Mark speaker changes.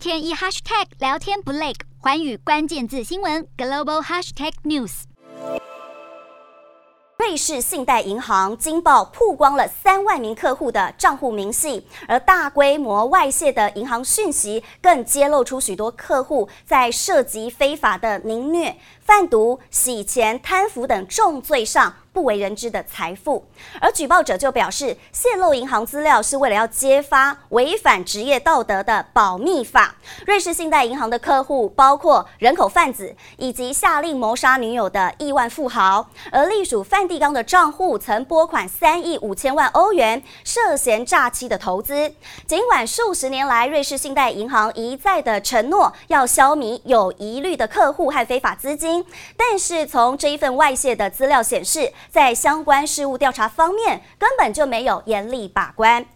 Speaker 1: 天一 hashtag 聊天不累，寰宇关键字新闻 global hashtag news。
Speaker 2: 瑞士信贷银行惊爆曝光了三万名客户的账户明细，而大规模外泄的银行讯息更揭露出许多客户在涉及非法的凌虐、贩毒、洗钱、贪腐等重罪上。不为人知的财富，而举报者就表示，泄露银行资料是为了要揭发违反职业道德的保密法。瑞士信贷银行的客户包括人口贩子以及下令谋杀女友的亿万富豪，而隶属梵蒂冈的账户曾拨款三亿五千万欧元，涉嫌诈欺的投资。尽管数十年来，瑞士信贷银行一再的承诺要消弭有疑虑的客户和非法资金，但是从这一份外泄的资料显示，在相关事务调查方面，根本就没有严厉把关。